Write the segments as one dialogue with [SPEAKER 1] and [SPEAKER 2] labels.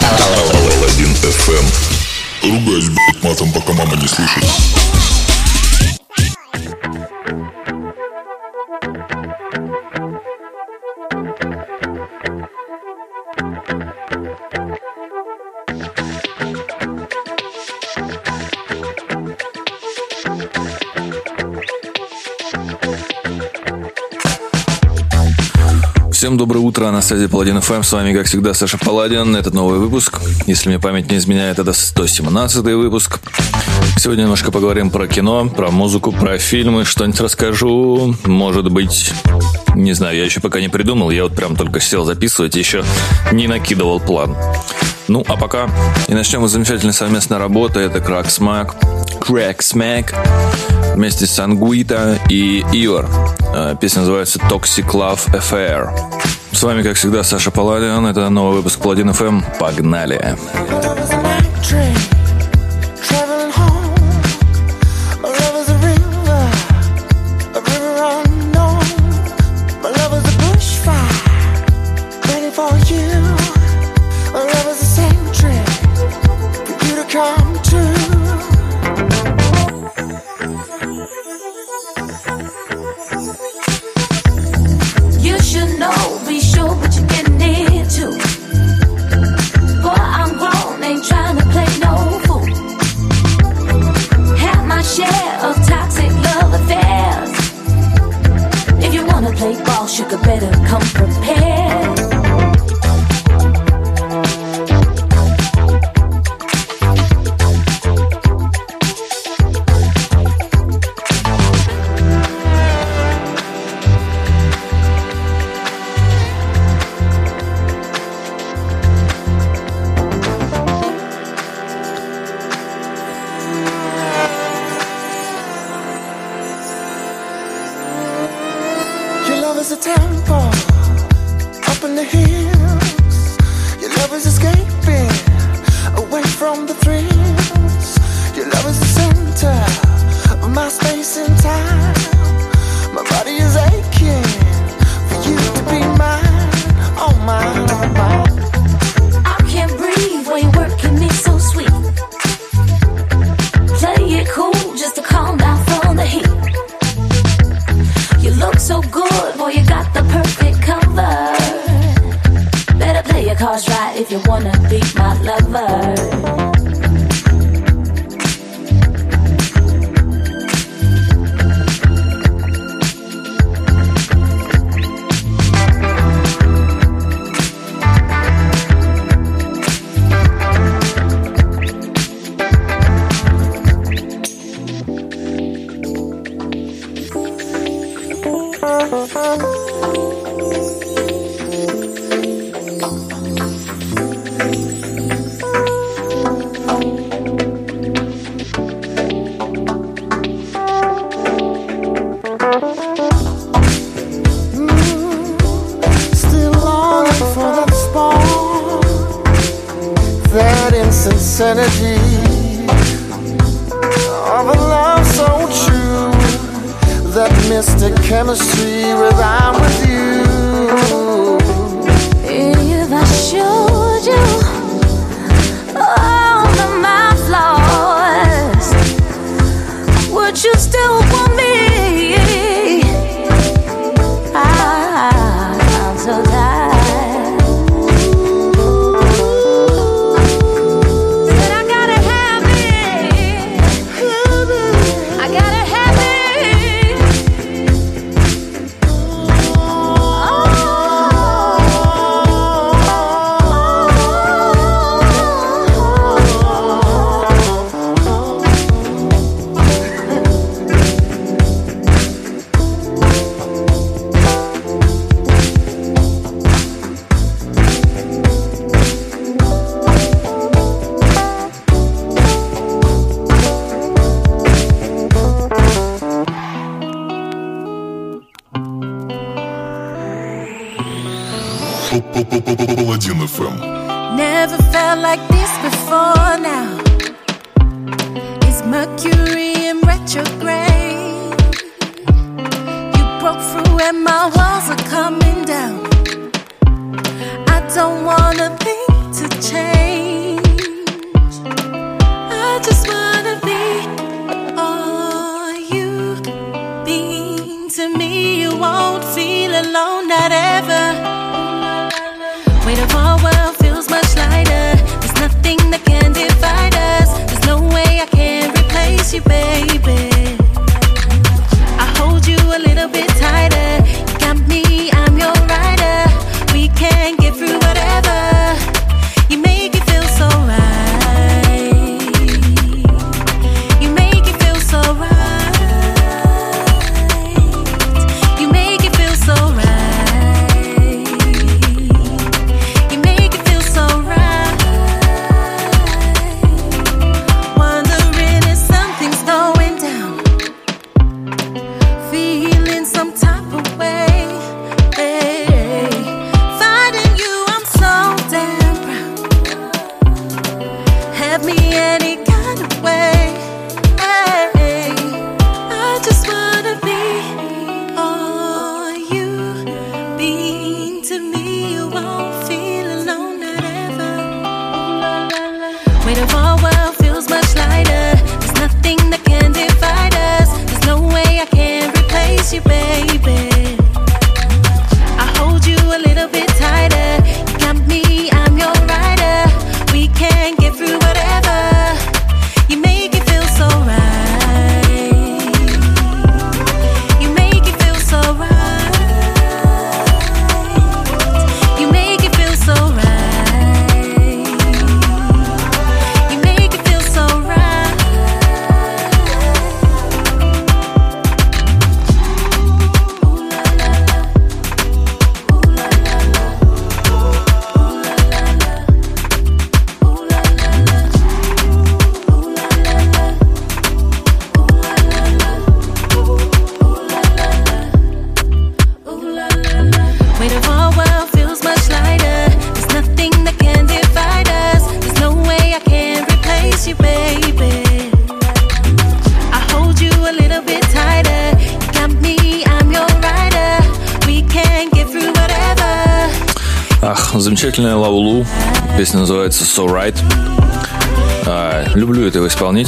[SPEAKER 1] Паладин FM. Ругаюсь, блядь, матом, пока мама не слышит.
[SPEAKER 2] Всем доброе утро, на связи Паладин ФМ, с вами, как всегда, Саша Паладин. Этот новый выпуск, если мне память не изменяет, это 117 выпуск. Сегодня немножко поговорим про кино, про музыку, про фильмы, что-нибудь расскажу, может быть, не знаю, я еще пока не придумал, я вот прям только сел записывать, еще не накидывал план. Ну, а пока и начнем мы замечательной совместной работы, это Crack Smack, Crack Smack, вместе с Ангуита и Ивар. Э, песня называется Toxic Love Affair. С вами, как всегда, Саша Паладиан. Это новый выпуск Паладин FM. Погнали! Погнали!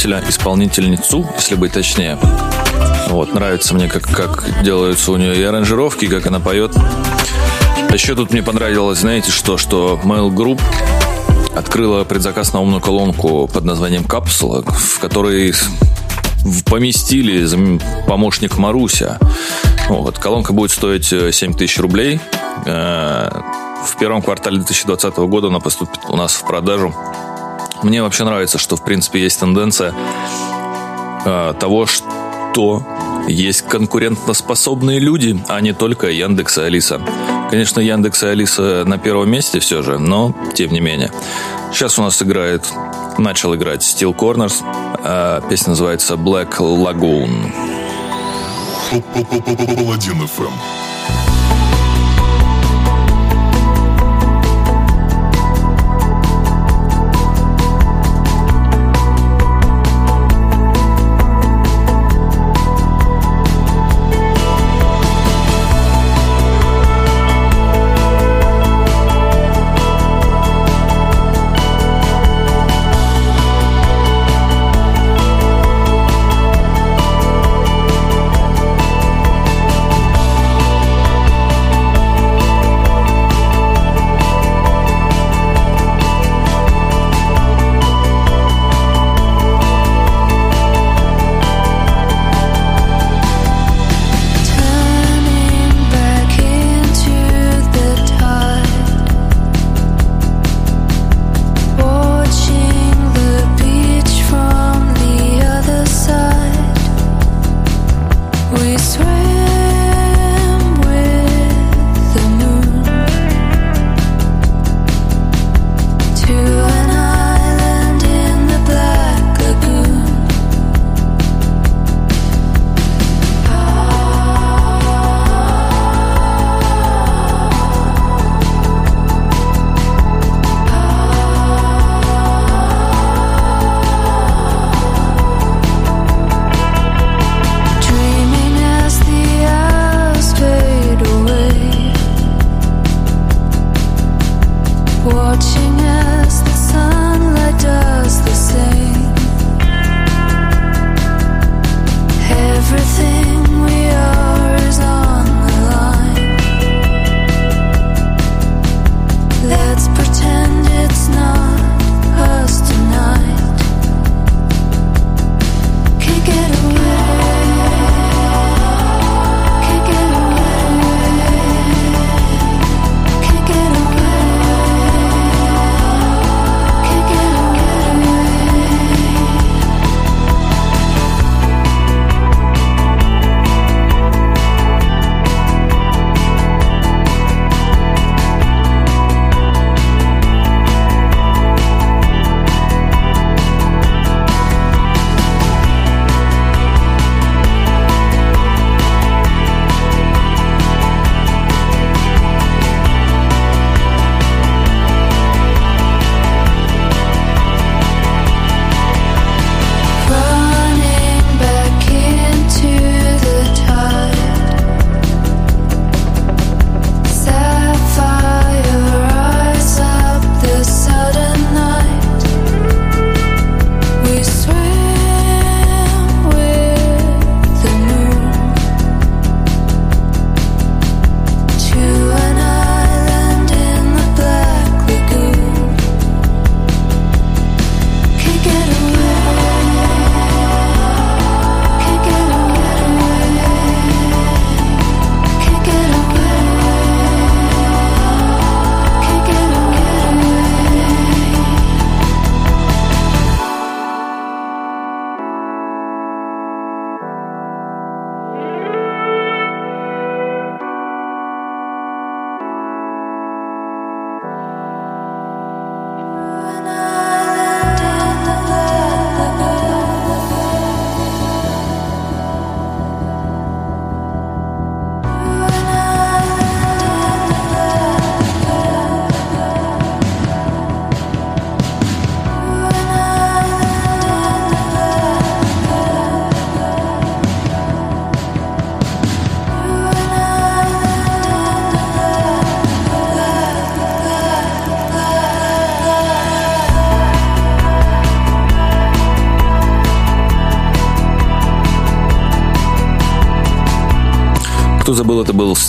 [SPEAKER 3] Этого исполнителя, исполнительницу, если быть точнее. Вот, нравится мне, как, как делаются у нее и аранжировки, как она поет. Еще тут мне понравилось, знаете что, что Mail Group открыла предзаказ на умную колонку под названием «Капсула», в которой поместили помощник Маруся. Вот, колонка будет стоить 7 тысяч рублей. Э, в первом квартале 2020 года она поступит у нас в продажу. Мне вообще нравится, что в принципе есть тенденция э, того, что есть конкурентоспособные люди, а не только Яндекс и Алиса. Конечно, Яндекс и Алиса на первом месте все же, но тем не менее. Сейчас у нас играет, начал играть Steel Corners. А песня называется Black Lagoon.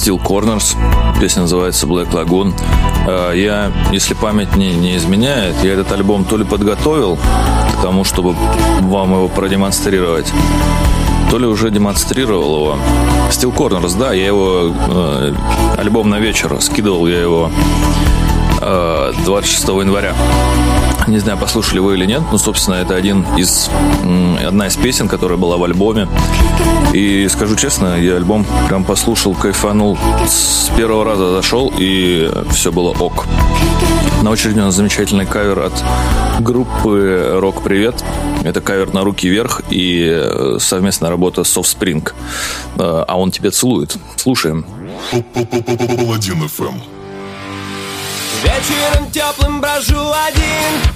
[SPEAKER 3] Steel Corners. Песня называется Black Lagoon. А, я, если память не, не изменяет, я этот альбом то ли подготовил к тому, чтобы вам его продемонстрировать, то ли уже демонстрировал его. Steel Corners, да, я его э, альбом на вечер скидывал я его э, 26 января. Не знаю, послушали вы или нет, но, собственно, это один из, одна из песен, которая была в альбоме. И скажу честно, я альбом прям послушал, кайфанул, с первого раза зашел, и все было ок. На очереди у нас замечательный кавер от группы «Рок Привет». Это кавер на руки вверх и э, совместная работа с Offspring. Э, а он тебя целует. Слушаем.
[SPEAKER 4] Паладин ФМ.
[SPEAKER 5] Вечером теплым брожу один.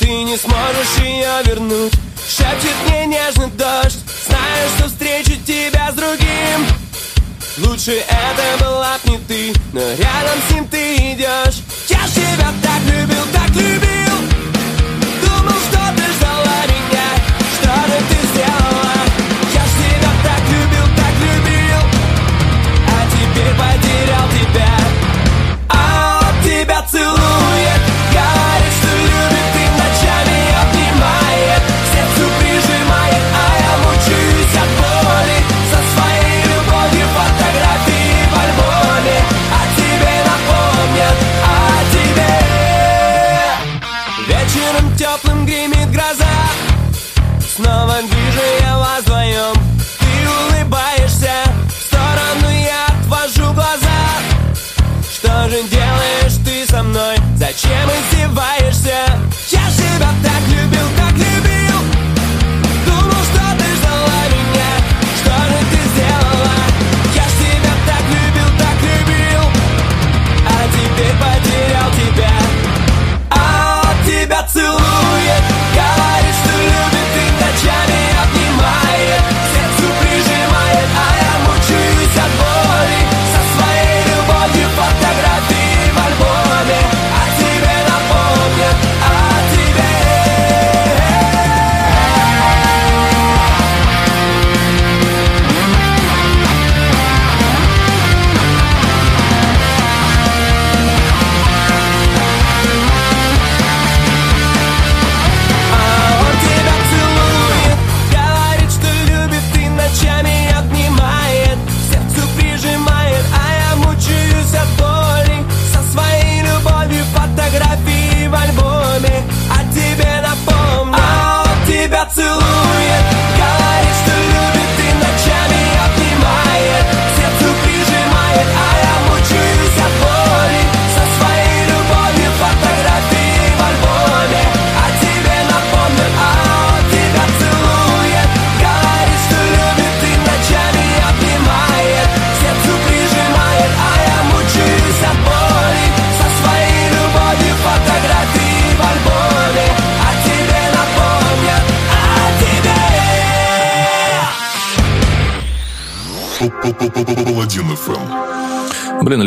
[SPEAKER 5] Ты не сможешь ее вернуть. Шепчет мне нежный дождь. Знаю, что встречу тебя с другим. Лучше это была б не ты Но рядом с ним ты идешь Я тебя так любил, так любил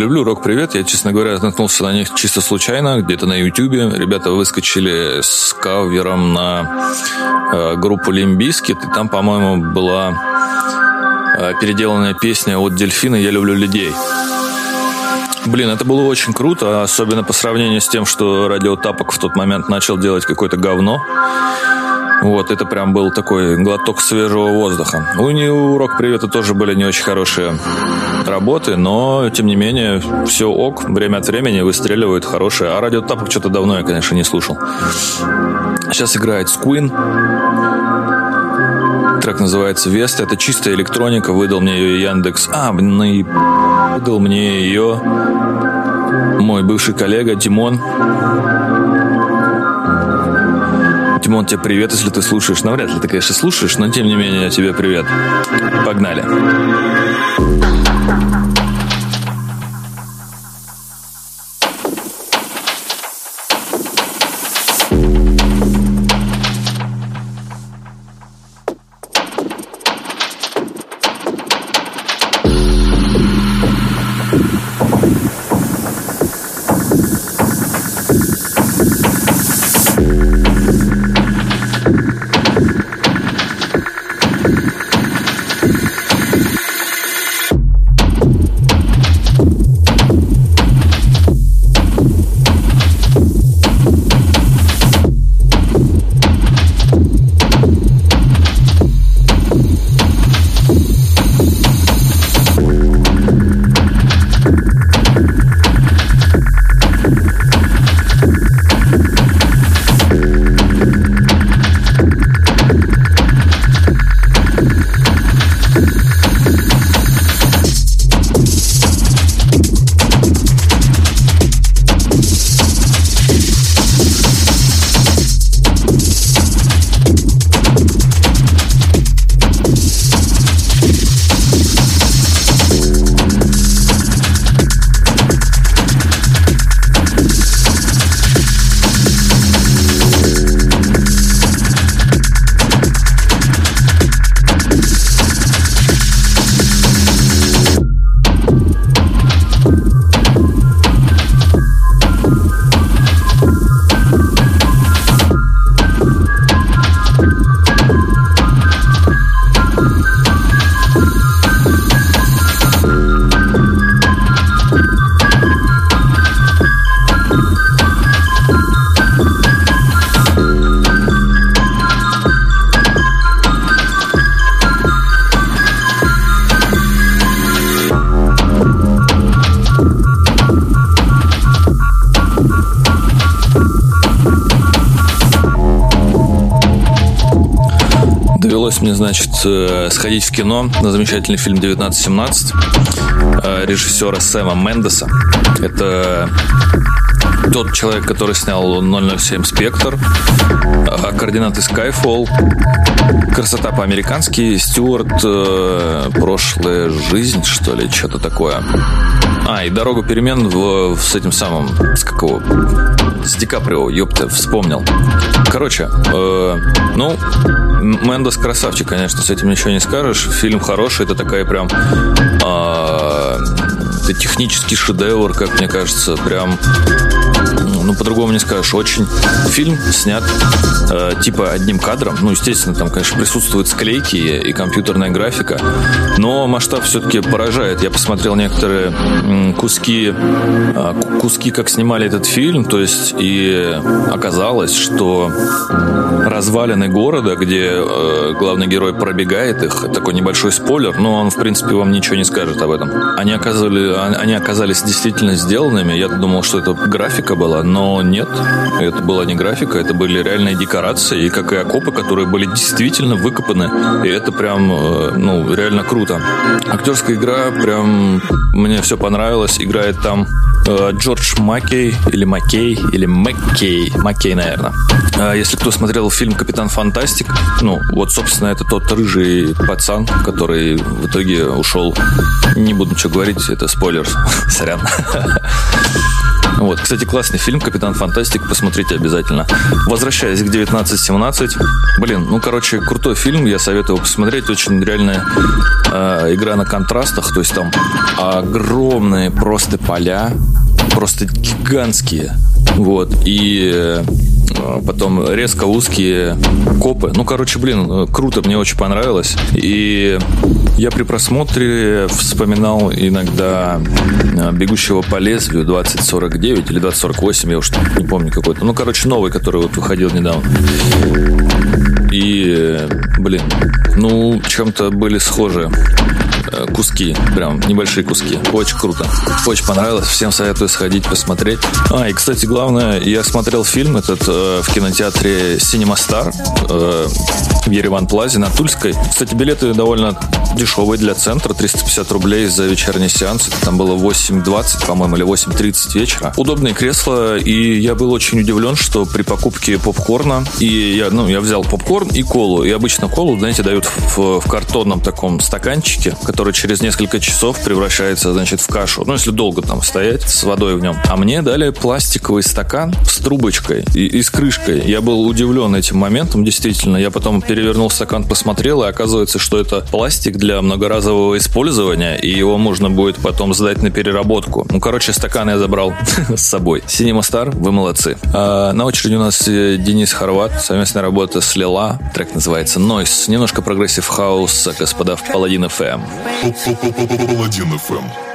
[SPEAKER 5] Люблю Рок Привет. Я,
[SPEAKER 3] честно говоря, наткнулся на них чисто случайно, где-то на Ютубе. Ребята выскочили с кавером на э, группу Limp Bizkit, и там, по-моему, была э, переделанная песня от Дельфина «Я люблю людей». Блин, это было очень круто, особенно по сравнению с тем, что Радио Тапок в тот момент начал делать какое-то говно. Вот, это прям был такой глоток свежего воздуха. У нее у Рок Привета тоже были не очень хорошие работы, но, тем не менее, все ок, время от времени выстреливают хорошие. А Радио Тапок что-то давно я, конечно, не слушал. Сейчас играет Сквин. Трек называется Веста. Это чистая электроника. Выдал мне ее Яндекс. А, ну и выдал мне ее мой бывший коллега Тимон. Тимон, тебе привет, если ты слушаешь. Навряд ли ты, конечно, слушаешь, но тем не менее тебе привет. Погнали. Довелось мне, значит, э, сходить в кино на замечательный фильм «1917» э, режиссера Сэма Мендеса. Это тот человек, который снял 007 «Спектр», э, координаты Skyfall, красота по-американски, Стюарт, прошлая жизнь, что ли, что-то такое. А, и «Дорогу перемен» в, с этим самым, с какого? С Ди Каприо, ёпта, вспомнил. Короче, э, ну, Мендес красавчик, конечно, с этим ничего не скажешь. Фильм хороший, это такая прям... Э, это технический шедевр, как мне кажется, прям ну, по-другому не скажешь. Очень фильм снят э, типа одним кадром. Ну, естественно, там, конечно, присутствуют склейки и, и компьютерная графика, но масштаб все-таки поражает. Я посмотрел некоторые м, куски, э, куски, как снимали этот фильм, то есть и оказалось, что развалины города, где э, главный герой пробегает их, такой небольшой спойлер, но он, в принципе, вам ничего не скажет об этом. Они, оказали, они оказались действительно сделанными. Я думал, что это графика была, но нет, это была не графика, это были реальные декорации, и как и окопы, которые были действительно выкопаны, и это прям, э, ну, реально круто. Актерская игра, прям, мне все понравилось, играет там э, Джордж Маккей, или Маккей, или Маккей, Маккей, наверное. А если кто смотрел фильм «Капитан Фантастик», ну, вот, собственно, это тот рыжий пацан, который в итоге ушел. Не буду ничего говорить, это спойлер, сорян. Вот, кстати, классный фильм «Капитан Фантастик», посмотрите обязательно. Возвращаясь к 1917, блин, ну, короче, крутой фильм, я советую его посмотреть, очень реальная э, игра на контрастах, то есть там огромные просто поля, просто гигантские, вот, и э, потом резко узкие копы. Ну, короче, блин, круто, мне очень понравилось. И я при просмотре вспоминал иногда э, «Бегущего по лезвию» 2049 или 2048, я уж не помню какой-то. Ну, короче, новый, который вот выходил недавно. И, блин, ну, чем-то были схожи куски, прям небольшие куски. Очень круто. Очень понравилось. Всем советую сходить, посмотреть. А, и, кстати, главное, я смотрел фильм этот э, в кинотеатре Cinema Star э, в Ереван Плазе на Тульской. Кстати, билеты довольно дешевые для центра, 350 рублей за вечерний сеанс. Это там было 8.20, по-моему, или 8.30 вечера. Удобные кресла, и я был очень удивлен, что при покупке попкорна, и я, ну, я взял попкорн и колу, и обычно колу, знаете, дают в, в картонном таком стаканчике, который через несколько часов превращается, значит, в кашу. Ну, если долго там стоять с водой в нем. А мне дали пластиковый стакан с трубочкой и, и с крышкой. Я был удивлен этим моментом, действительно. Я потом перевернул стакан, посмотрел, и оказывается, что это пластик для многоразового использования, и его можно будет потом сдать на переработку. Ну, короче, стакан я забрал с собой. Cinema Star, вы молодцы. А, на очереди у нас э, Denis Horvat, совместная работа с Lelah. Трек называется Noise. Немножко progressive house, господа, в Паладин FM.
[SPEAKER 4] Паладин FM.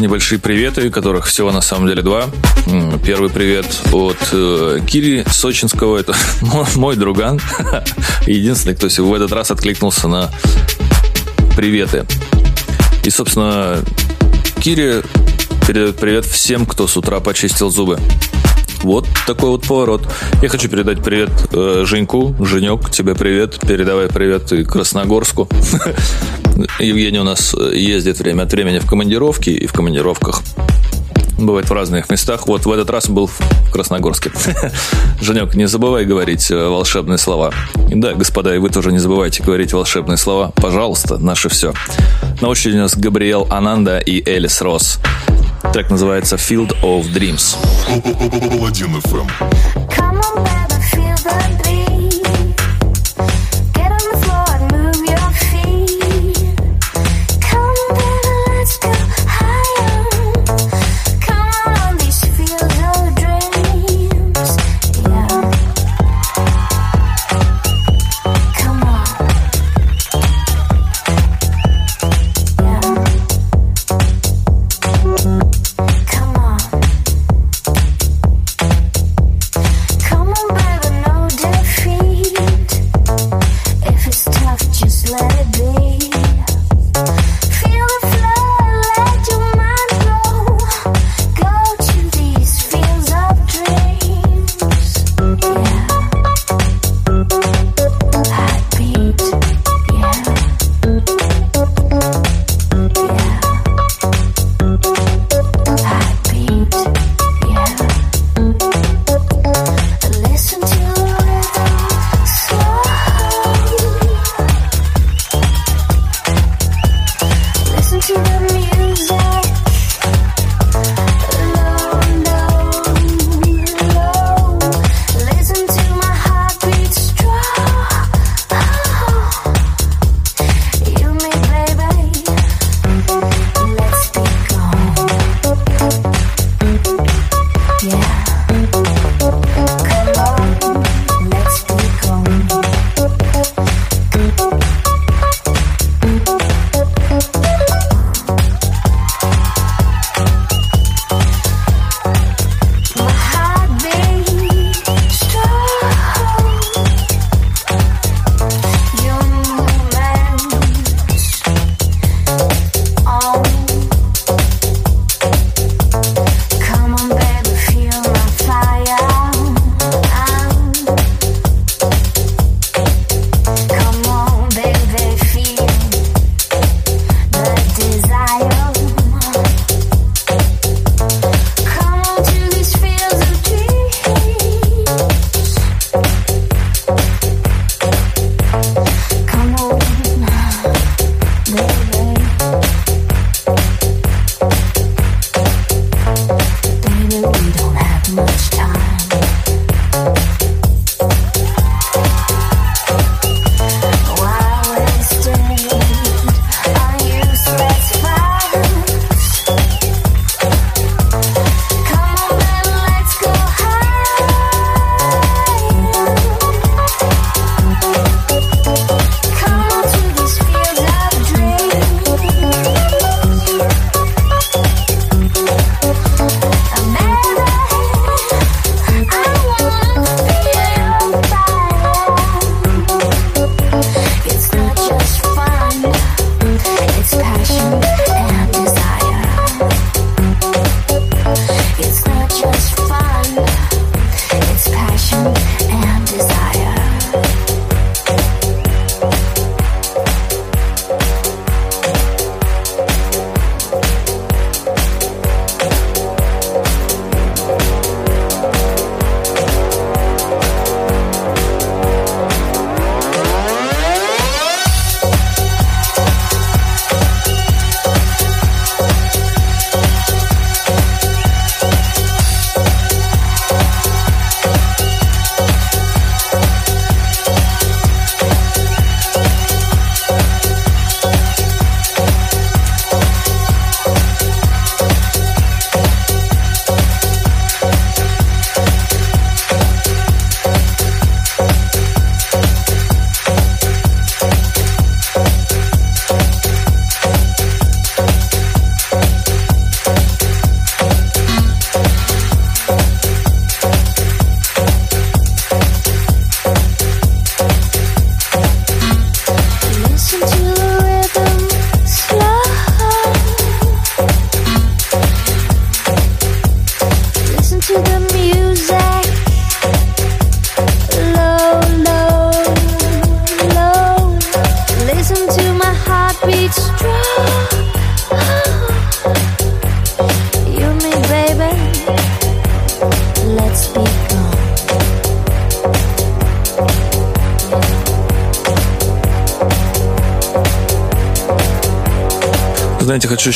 [SPEAKER 3] Небольшие приветы, которых всего на самом деле два. Первый привет от э, Кири Сочинского, это мой друган. Единственный, кто в этот раз откликнулся на приветы. И, собственно, Кири передает привет всем, кто с утра почистил зубы. Вот такой вот поворот. Я хочу передать привет э, Женьку. Женек, тебе привет. Передавай привет и Красногорску. Евгений у нас ездит время от времени в командировки и в командировках. Бывает в разных местах. Вот в этот раз был в Красногорске. Женек, не забывай говорить э, волшебные слова. Да, господа, и вы тоже не забывайте говорить волшебные слова. Пожалуйста, наше все. На очереди у нас Габриэл Ананда и Элис Росс. Трек называется Field of Dreams.
[SPEAKER 4] Паладин FM.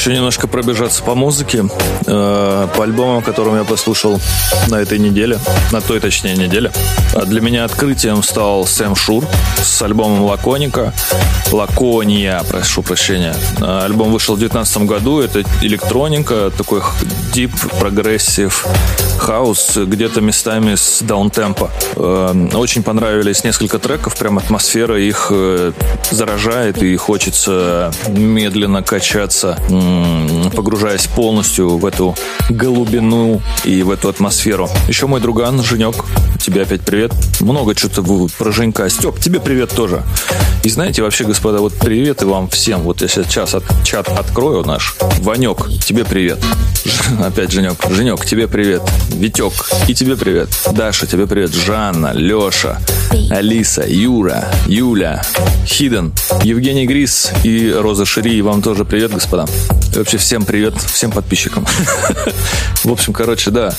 [SPEAKER 3] Еще немножко пробежаться по музыке, э, по альбомам, которым я послушал на этой неделе, на той, точнее, неделе. А для меня открытием стал Sam Shure с альбомом Лаконика. Лакония, прошу прощения. А, альбом вышел в 2019 году. Это электроника, такой deep, progressive, house, где-то местами с downtempo. Э, очень понравились несколько треков, прям атмосфера их э, заражает и хочется медленно качаться, погружаясь полностью в эту голубину и в эту атмосферу. Еще мой друган Женек, тебе опять привет. Много что-то про Женька. Степ, тебе привет тоже. И знаете, вообще, господа, вот привет и вам всем. Вот я сейчас от, чат открою наш. Ванек, тебе привет. Опять Женек. Женек, тебе привет. Витек, и тебе привет. Даша, тебе привет. Жанна, Леша, Алиса, Юра, Юля, Хиден, Евгений Грис и Роза Шири. И вам тоже привет, господа. И вообще всем привет, всем подписчикам. В общем, короче, да.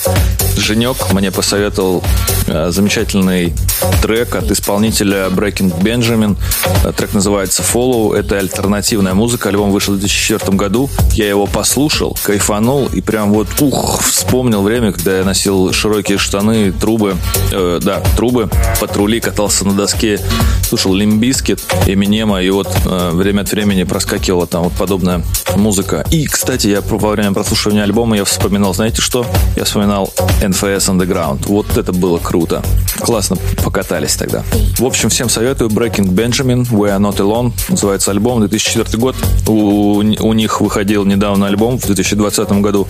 [SPEAKER 3] Женек мне посоветовал э, замечательный трек от исполнителя Breaking Benjamin. Э, трек называется Follow. Это альтернативная музыка. Альбом вышел в 2004 году. Я его послушал, кайфанул и прям вот, ух, вспомнил время, когда я носил широкие штаны, трубы, э, да, трубы, патрули, катался на доске, слушал Limp Bizkit, Эминема, и вот э, время от времени проскакивала там вот подобная музыка. И, кстати, я во время прослушивания альбома я вспоминал, знаете что? Я вспоминал NFS Underground. Вот это было круто. Классно покатались тогда. В общем, всем советую. Breaking Benjamin, We Are Not Alone. Называется альбом. 2004 год. У, у них выходил недавно альбом в 2020 году.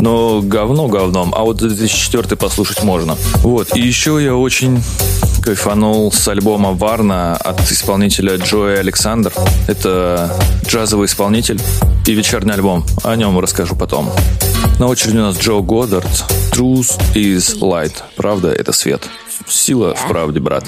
[SPEAKER 3] Но говно говном. А вот 2004 послушать можно. Вот. И еще я очень кайфанул с альбома Варна от исполнителя Джоя Александр. Это джазовый исполнитель и вечерний альбом. О нем расскажу потом. На очереди у нас Джо Годдард. Truth is light. Правда — это свет. Сила в правде, брат.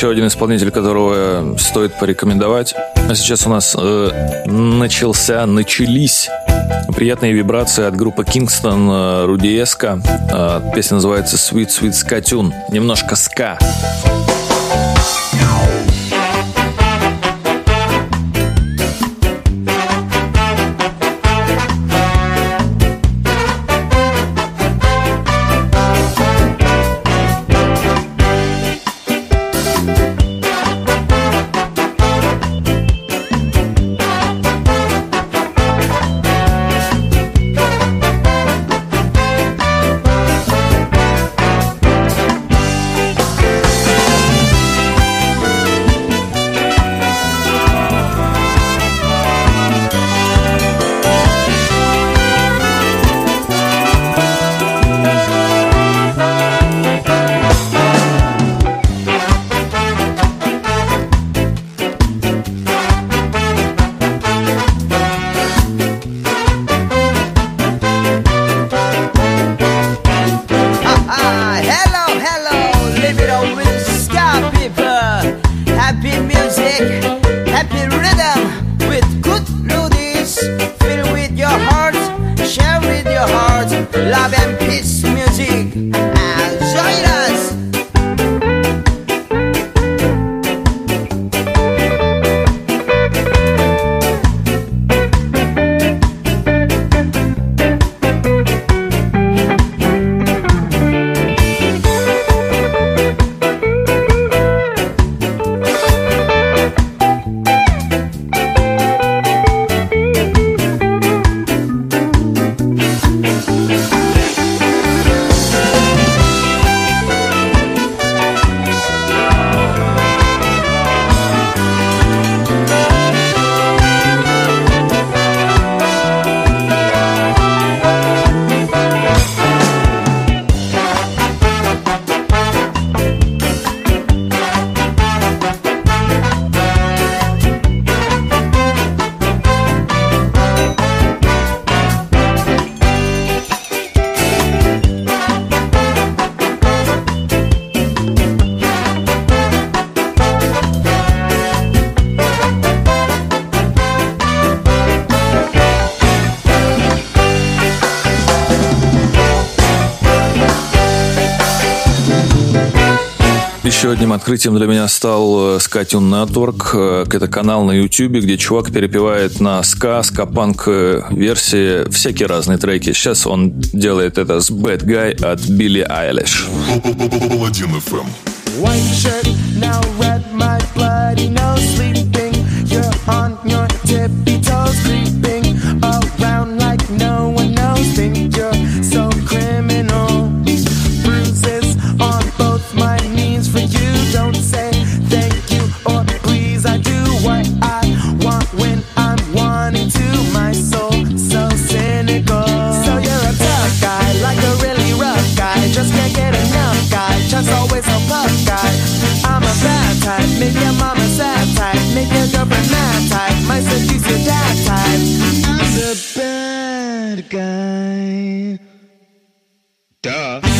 [SPEAKER 6] Еще один исполнитель, которого стоит порекомендовать. А сейчас у нас э, начался, начались приятные вибрации от группы Kingston э, Рудиеска. Э, песня называется Sweet Sweet Ska Tune. Немножко ска. Одним открытием для меня стал Скатюн э, Network. Э, это канал на YouTube, где чувак перепевает на ска, ска-панк э, версии всякие разные треки. Сейчас он делает это с Bad Guy от Билли Айлиш. White shirt, now red, my bloody nose Duh.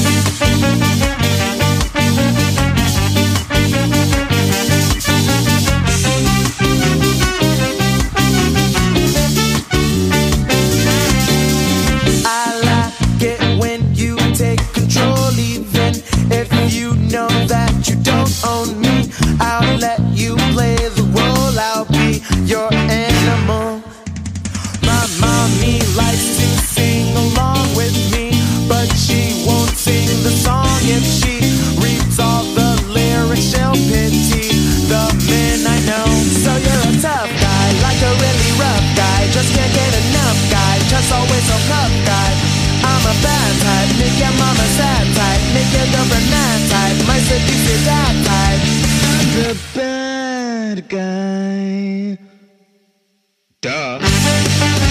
[SPEAKER 6] type. Make your mama sad type. Make your girlfriend mad type. My seduce is that type. The bad guy. Duh.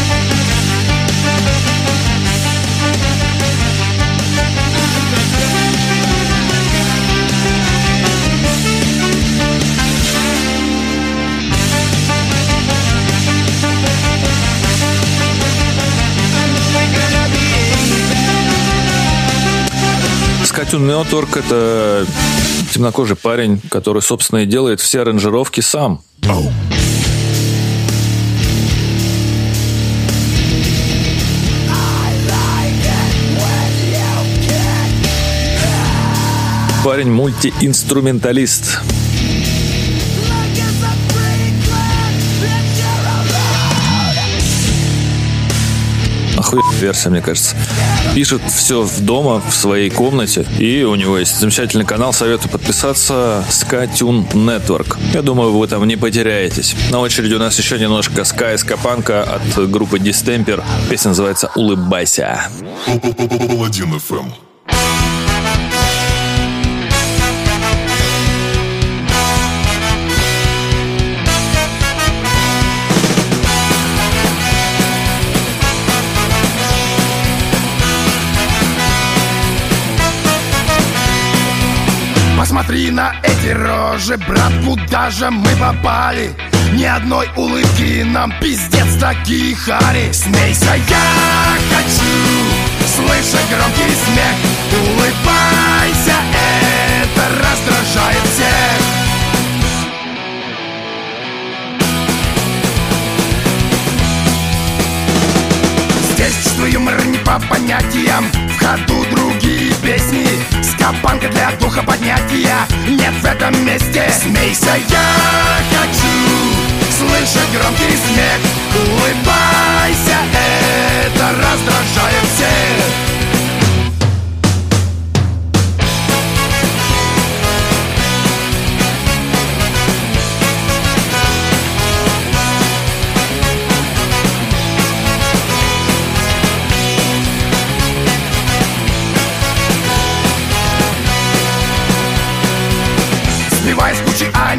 [SPEAKER 3] Скатюн Network — это темнокожий парень, который, собственно, и делает все аранжировки сам. Парень мультиинструменталист. Версия, мне кажется. Пишет все дома, в своей комнате. И у него есть замечательный канал. Советую подписаться. Skatune Network. Я думаю, вы там не потеряетесь. На очереди у нас еще немножко ска и скапанка от группы Distemper. Песня называется «Улыбайся».
[SPEAKER 4] Паладин FM.
[SPEAKER 2] Посмотри на эти рожи, брат, куда же мы попали? Ни одной улыбки нам пиздец такие хари. Смейся, я хочу слышать громкий смех. Улыбайся, это раздражает всех. Здесь юмор не по понятиям В ходу другие песни. Скопанка для духа поднятия Нет в этом месте. Смейся, я хочу Слышать громкий смех. Улыбайся, это раздражает всех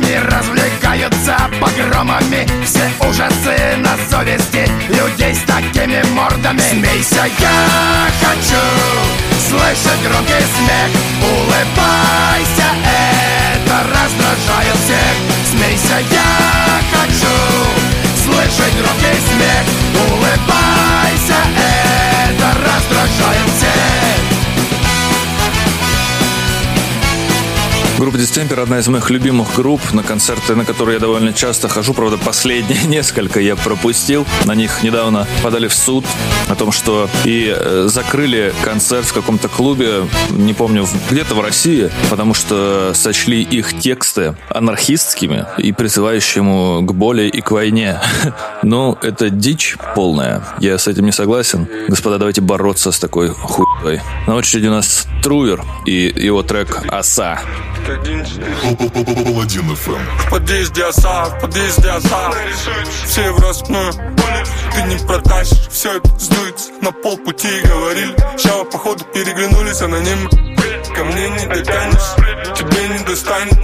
[SPEAKER 2] Они развлекаются погромами. Все ужасы на совести Людей с такими мордами. Смейся, я хочу Слышать громкий смех. Улыбайся, это раздражает всех. Смейся, я хочу Слышать громкий смех. Улыбайся,
[SPEAKER 3] Группа Дистемпер одна из моих любимых групп, на концерты, на которые я довольно часто хожу. Правда, последние несколько я пропустил. На них недавно подали в суд о том, что и э, закрыли концерт в каком-то клубе, не помню, где-то в России, потому что сочли их тексты анархистскими и призывающими к боли и к войне. Ну, это дичь полная. Я с этим не согласен. Господа, давайте бороться с такой хуйой. На очереди у нас Трувер и его трек «Оса».
[SPEAKER 4] Паладин FM.
[SPEAKER 7] В подъезде оса, в подъезде оса Все в распную Ты не протащишь, все это сдуется. На полпути говорили Ща походу переглянулись аноним. Ко мне не дотянешь, тебе не достанет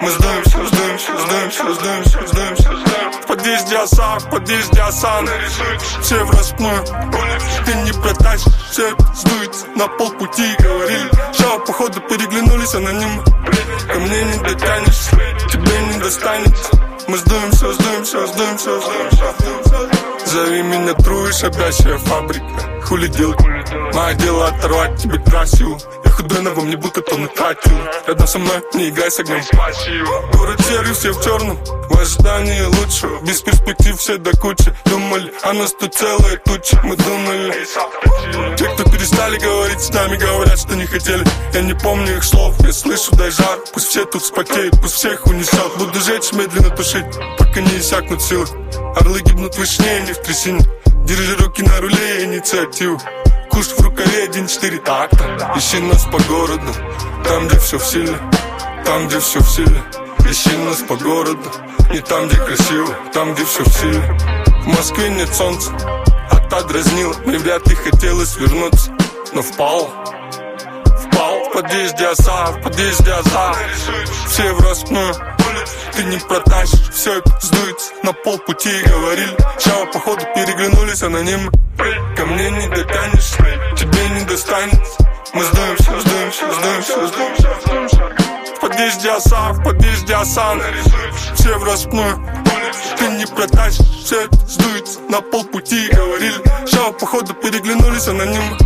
[SPEAKER 7] Мы сдаемся, сдаемся, сдаемся, сдаемся, сдаемся Оса, в подъезде оса Все в распную. Ты не протащишь, все сдуется На полпути говорили Ща походу переглянулись аноним Ко мне не дотянешь, тебе не достанет. Мы сдаемся, сдаемся, сдаемся, сдаемся Зови меня трую, шабящая фабрика. Хули делать? Мое дело оторвать тебе красивую Во мне будто тонны тратил Рядом со мной не играй с огнем. Город серый, все в черном. В ожидании лучшего. Без перспектив все до кучи. Думали, а нас тут целая туча Мы думали. Те, кто перестали говорить с нами Говорят, что не хотели. Я не помню их слов. Я слышу, дай жар. Пусть все тут вспотеют Пусть всех унесет. Буду жечь, медленно тушить Пока не иссякнут силы. Орлы гибнут вышнее, не в трясине. Держи руки на руле, инициативу Куш в рукаве, один четыре такта Ищи нас по городу Там, где все в силе Там, где все в силе. Ищи нас по городу Не там, где красиво Там, где все в силе. В Москве нет солнца А та дразнила Мне вряд ли хотелось вернуться Но впал Впал в подъезде оса В подъезде оса. Все в распную ты не протащишь. Все это сдуется на полпути Говорили, ща походу переглянулись аноним Ко мне не дотянешь, тебе не достанет Мы сдаемся, сдаемся, сдаемся, сдаемся В подъезде оса, в подъезде оса Все в распную. Ты не протащишь, все сдуется на полпути Говорили, ща походу переглянулись аноним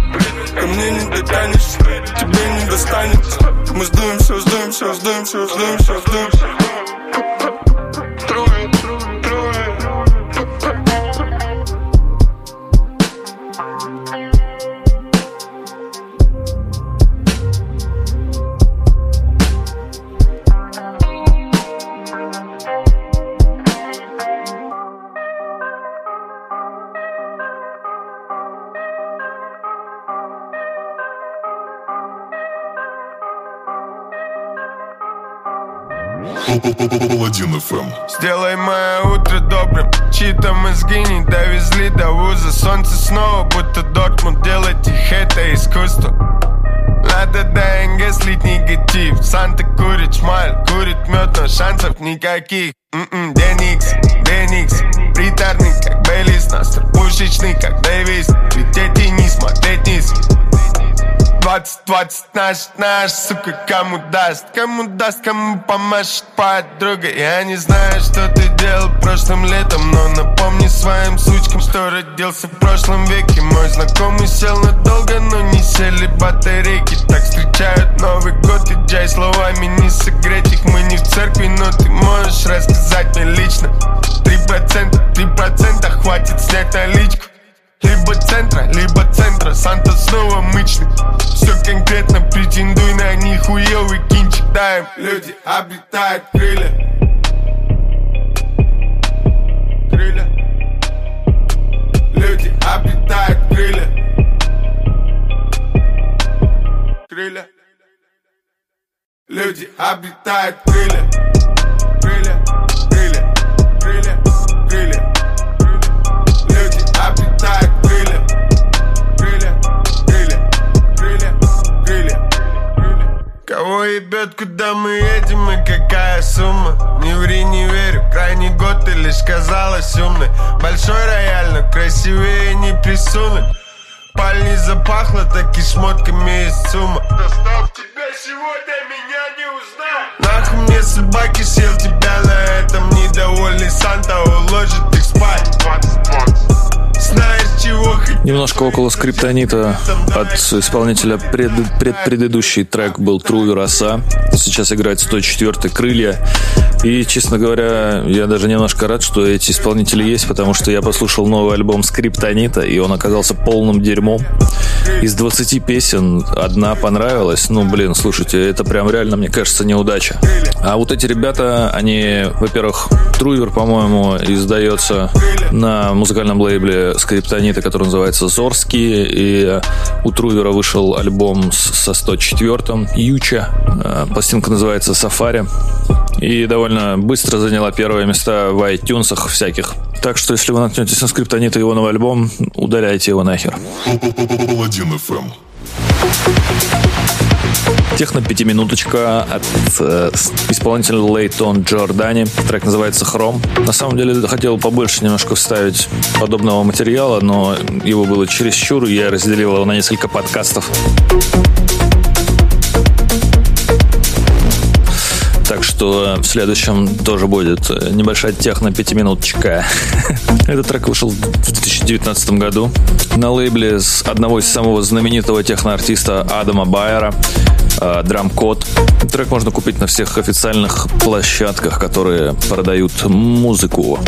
[SPEAKER 7] Ко мне не дотянешь, тебе не достанет останется Мы сдуемся, сдуемся, сдуемся, сдуемся, сдуемся
[SPEAKER 4] Паладин ФМ.
[SPEAKER 8] Сделай мое утро добрым Чьи-то мозги не довезли до вуза Солнце снова будто Дортмунд Делать их это искусство надо до НГ слить негатив Санта курит шмаль, курит мед, но шансов никаких М-м, Деникс, Деникс, приторный, как Бейлис Настр пушечный, как Дэвис Лететь и не смотреть низ 20-20 наш, наш, сука, кому даст Кому даст, кому помашет подруга. Я не знаю, что ты делал прошлым летом Но напомни своим сучкам, что родился в прошлом веке. Мой знакомый сел надолго, но не сели батарейки. Так встречают Новый год и джай словами не согреть их. Мы не в церкви, но ты можешь рассказать мне лично. Три снова мычный Все конкретно, претендуй на нихуевый кинчик. Даем, люди обретают крылья. Крылья. Люди обретают крылья. Крылья. Люди обретают Крылья, Кого ебет, куда мы едем и какая сумма? Не ври, не верю, крайний год ты лишь казалась умной. Большой рояль, но красивее не присунуть Паль не запахло, так и шмотками из сумма. Достав тебя сегодня, меня не узнать. Нахуй мне собаки, съел тебя на этом Недовольный Санта
[SPEAKER 3] Немножко около скриптонита от исполнителя пред, предпредыдущий трек был Трue Роса. Сейчас играет 104 крылья. И, честно говоря, я даже немножко рад, что эти исполнители есть, потому что я послушал новый альбом Скриптонита, и он оказался полным дерьмом. Из 20 песен одна понравилась. Ну, блин, слушайте, это прям реально, мне кажется, неудача. А вот эти ребята, они, во-первых, Трувер, по-моему, издается на музыкальном лейбле Скриптонита, который называется Зорский. И у Трувера вышел альбом со 104-м Юча. Э, Пластинка называется Сафари. И довольно быстро заняла первые места в iTunes всяких. Так что, если вы наткнетесь на Скриптонита его новый альбом, удаляйте его нахер. Техно-пятиминуточка от э, исполнителя Лейтон Джордани. Трек называется «Хром». На самом деле хотел побольше немножко вставить подобного материала, но его было чересчур, и я разделил его на несколько подкастов. Так что в следующем тоже будет э, небольшая техно-пятиминуточка. Этот трек вышел в 2019 году на лейбле с одного из самого знаменитого техноартиста Адама Байера Драмкод. Трек можно купить на всех официальных площадках, которые продают музыку.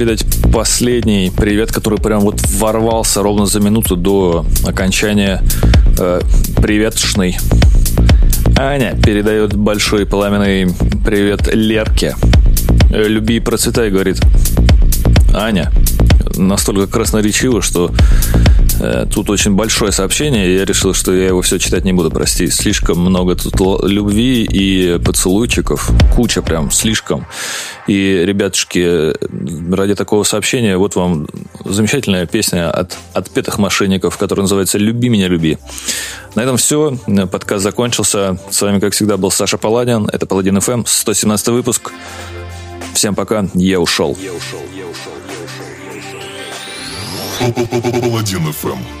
[SPEAKER 3] Передать последний привет, который прям вот ворвался ровно за минуту до окончания э, приветшный. Аня передает большой пламенный привет Лерке. Э, Люби и процветай, говорит. Аня настолько красноречиво, что э, тут очень большое сообщение, и я решил, что я его все читать не буду, прости. Слишком много тут л- любви и поцелуйчиков, куча прям, слишком. И, ребятушки, ради такого сообщения, вот вам замечательная песня от отпетых мошенников, которая называется «Люби меня, люби». На этом все. Подкаст закончился. С вами, как всегда, был Саша Паладин. Это Паладин ФМ, 117 выпуск. Всем пока. Я ушел.
[SPEAKER 4] Паладин ФМ.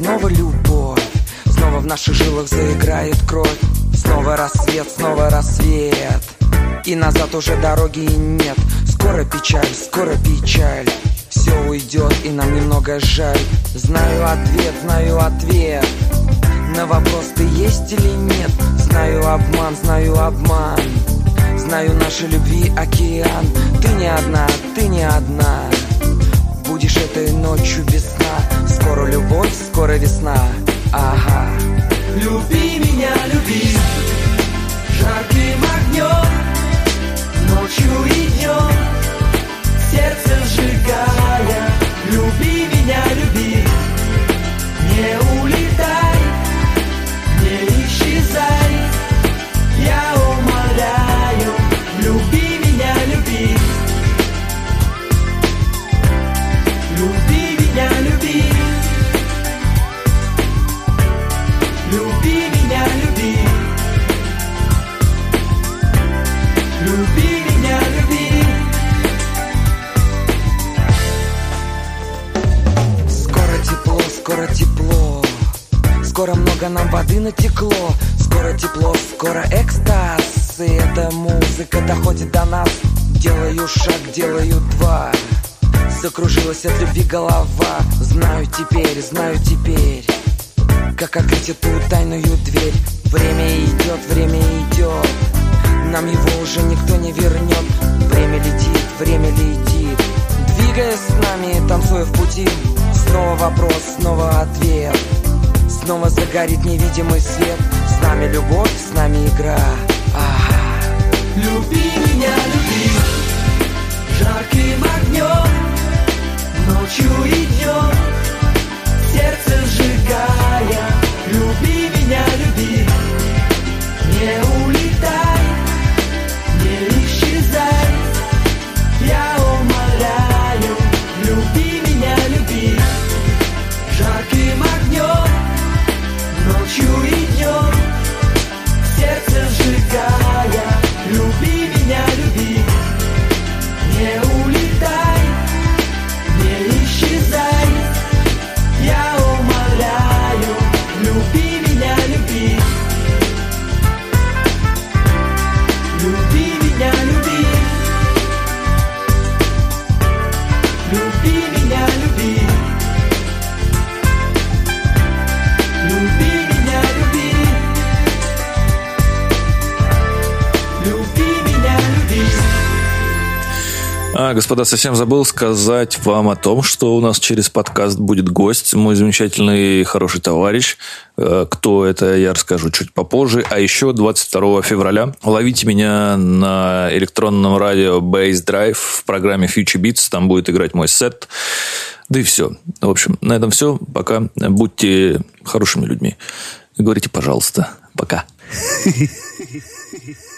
[SPEAKER 9] Снова любовь. Снова в наших жилах заиграет кровь. Снова рассвет, снова рассвет. И назад уже дороги нет. Скоро печаль, скоро печаль. Все уйдет и нам немного жаль. Знаю ответ, знаю ответ. На вопрос ты есть или нет? Знаю обман, знаю обман. Знаю нашей любви океан. Ты не одна, ты не одна. Будешь этой ночью без сна Скоро любовь, скоро весна. Ага. Люби меня, люби. Жарким огнем Ночью и днем. Сердце сжигая. Люби меня, люби. Не улетай Скоро много нам воды натекло. Скоро тепло, скоро экстаз. И эта музыка доходит до нас. Делаю шаг, делаю два. Закружилась от любви голова. Знаю теперь, знаю теперь Как открыть эту тайную дверь. Время идет, время идет. Нам его уже никто не вернет. Время летит, время летит. Двигаясь с нами, танцуя в пути. Снова вопрос, снова ответ Снова загорит невидимый свет. С нами любовь, с нами игра. Ага. Люби меня, люби. Жарким огнем Ночью и днем Сердце сжигая. Люби меня, люби. Не улетай
[SPEAKER 3] А, господа, совсем забыл сказать вам о том, что у нас через подкаст будет гость, мой замечательный хороший товарищ. Э, Кто это, я расскажу чуть попозже. А еще 22 февраля ловите меня на электронном радио Base Drive в программе Future Beats. Там будет играть мой сет. Да и все. В общем, на этом все. Пока. Будьте хорошими людьми. Говорите, пожалуйста. Пока.